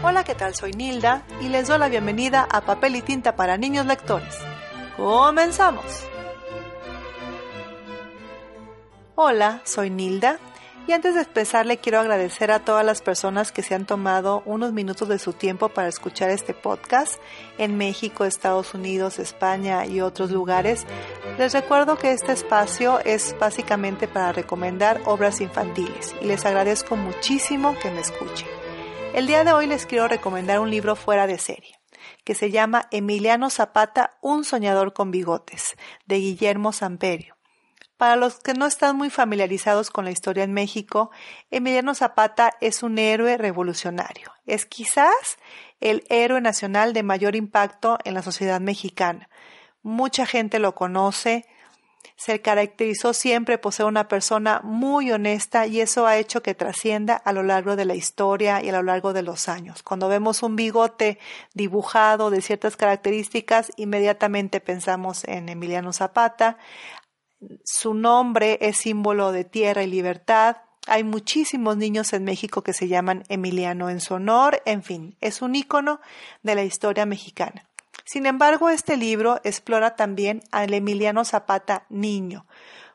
Hola, ¿qué tal? Soy Nilda y les doy la bienvenida a Papel y Tinta para Niños Lectores. ¡Comenzamos! Hola, soy Nilda y antes de empezar le quiero agradecer a todas las personas que se han tomado unos minutos de su tiempo para escuchar este podcast en México, Estados Unidos, España y otros lugares. Les recuerdo que este espacio es básicamente para recomendar obras infantiles y les agradezco muchísimo que me escuchen. El día de hoy les quiero recomendar un libro fuera de serie que se llama Emiliano Zapata, un soñador con bigotes, de Guillermo Samperio. Para los que no están muy familiarizados con la historia en México, Emiliano Zapata es un héroe revolucionario. Es quizás el héroe nacional de mayor impacto en la sociedad mexicana. Mucha gente lo conoce, se caracterizó siempre por ser una persona muy honesta y eso ha hecho que trascienda a lo largo de la historia y a lo largo de los años. Cuando vemos un bigote dibujado de ciertas características, inmediatamente pensamos en Emiliano Zapata. Su nombre es símbolo de tierra y libertad. Hay muchísimos niños en México que se llaman Emiliano en su honor. En fin, es un ícono de la historia mexicana. Sin embargo, este libro explora también al Emiliano Zapata niño,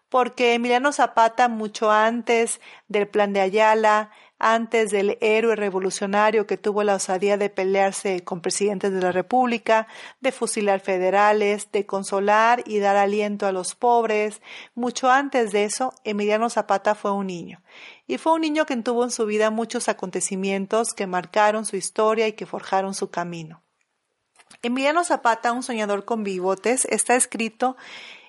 porque Emiliano Zapata, mucho antes del plan de Ayala, antes del héroe revolucionario que tuvo la osadía de pelearse con presidentes de la República, de fusilar federales, de consolar y dar aliento a los pobres. Mucho antes de eso, Emiliano Zapata fue un niño. Y fue un niño que tuvo en su vida muchos acontecimientos que marcaron su historia y que forjaron su camino. Emiliano Zapata, un soñador con bigotes, está escrito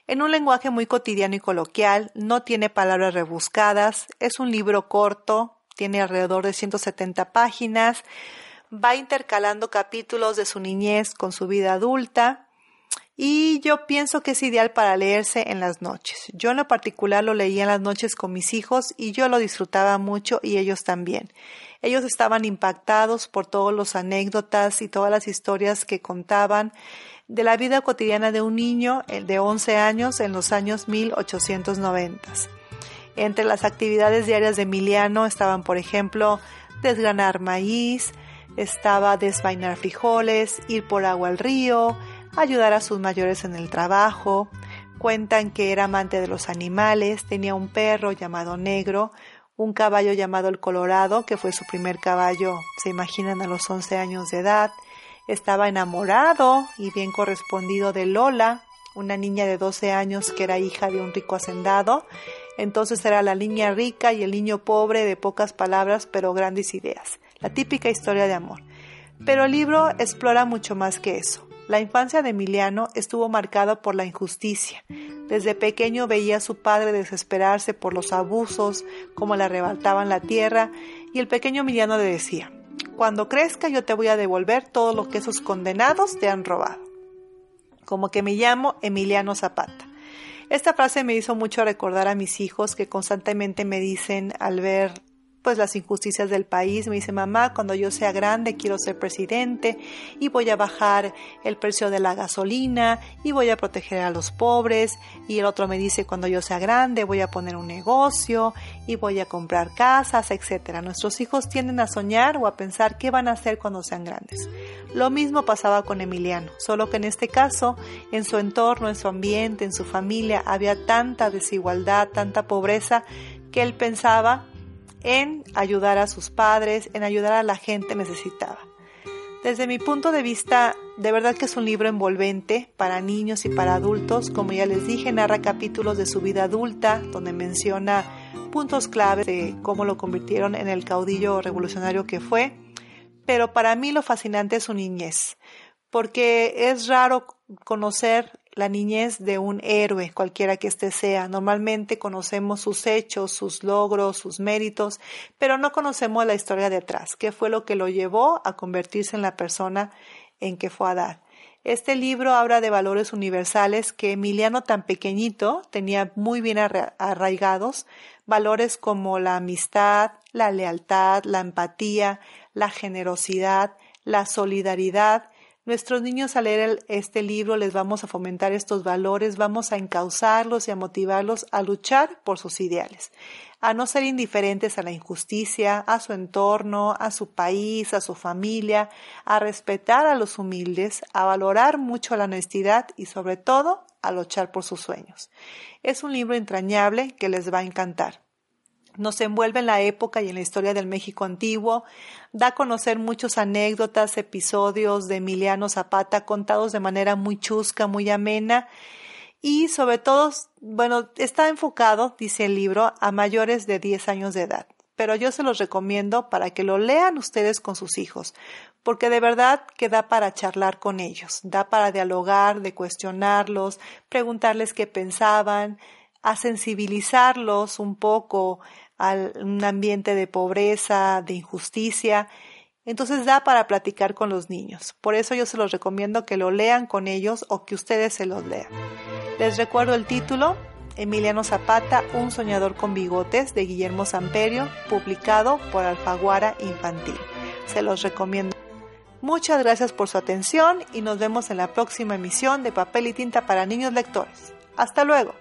en un lenguaje muy cotidiano y coloquial, no tiene palabras rebuscadas, es un libro corto, tiene alrededor de 170 páginas, va intercalando capítulos de su niñez con su vida adulta y yo pienso que es ideal para leerse en las noches. Yo en lo particular lo leía en las noches con mis hijos y yo lo disfrutaba mucho y ellos también. Ellos estaban impactados por todas las anécdotas y todas las historias que contaban de la vida cotidiana de un niño de 11 años en los años 1890. Entre las actividades diarias de Emiliano estaban, por ejemplo, desgranar maíz, estaba desvainar frijoles, ir por agua al río, ayudar a sus mayores en el trabajo. Cuentan que era amante de los animales, tenía un perro llamado Negro, un caballo llamado el Colorado, que fue su primer caballo, se imaginan, a los 11 años de edad. Estaba enamorado y bien correspondido de Lola, una niña de 12 años que era hija de un rico hacendado. Entonces era la niña rica y el niño pobre de pocas palabras pero grandes ideas. La típica historia de amor. Pero el libro explora mucho más que eso. La infancia de Emiliano estuvo marcada por la injusticia. Desde pequeño veía a su padre desesperarse por los abusos, como le arrebataban la tierra, y el pequeño Emiliano le decía, cuando crezca yo te voy a devolver todo lo que esos condenados te han robado. Como que me llamo Emiliano Zapata. Esta frase me hizo mucho recordar a mis hijos que constantemente me dicen al ver pues las injusticias del país. Me dice, mamá, cuando yo sea grande quiero ser presidente y voy a bajar el precio de la gasolina y voy a proteger a los pobres. Y el otro me dice, cuando yo sea grande voy a poner un negocio y voy a comprar casas, etc. Nuestros hijos tienden a soñar o a pensar qué van a hacer cuando sean grandes. Lo mismo pasaba con Emiliano, solo que en este caso, en su entorno, en su ambiente, en su familia, había tanta desigualdad, tanta pobreza, que él pensaba en ayudar a sus padres, en ayudar a la gente necesitada. Desde mi punto de vista, de verdad que es un libro envolvente para niños y para adultos. Como ya les dije, narra capítulos de su vida adulta, donde menciona puntos clave de cómo lo convirtieron en el caudillo revolucionario que fue. Pero para mí lo fascinante es su niñez, porque es raro conocer la niñez de un héroe, cualquiera que éste sea. Normalmente conocemos sus hechos, sus logros, sus méritos, pero no conocemos la historia detrás, qué fue lo que lo llevó a convertirse en la persona en que fue a dar. Este libro habla de valores universales que Emiliano tan pequeñito tenía muy bien arraigados, valores como la amistad, la lealtad, la empatía, la generosidad, la solidaridad, Nuestros niños al leer este libro les vamos a fomentar estos valores, vamos a encauzarlos y a motivarlos a luchar por sus ideales, a no ser indiferentes a la injusticia, a su entorno, a su país, a su familia, a respetar a los humildes, a valorar mucho la honestidad y sobre todo a luchar por sus sueños. Es un libro entrañable que les va a encantar. Nos envuelve en la época y en la historia del México antiguo, da a conocer muchas anécdotas, episodios de Emiliano Zapata contados de manera muy chusca, muy amena y sobre todo, bueno, está enfocado, dice el libro, a mayores de 10 años de edad. Pero yo se los recomiendo para que lo lean ustedes con sus hijos, porque de verdad que da para charlar con ellos, da para dialogar, de cuestionarlos, preguntarles qué pensaban, a sensibilizarlos un poco a un ambiente de pobreza, de injusticia. Entonces da para platicar con los niños. Por eso yo se los recomiendo que lo lean con ellos o que ustedes se los lean. Les recuerdo el título, Emiliano Zapata, Un soñador con bigotes, de Guillermo Samperio, publicado por Alfaguara Infantil. Se los recomiendo. Muchas gracias por su atención y nos vemos en la próxima emisión de Papel y Tinta para Niños Lectores. Hasta luego.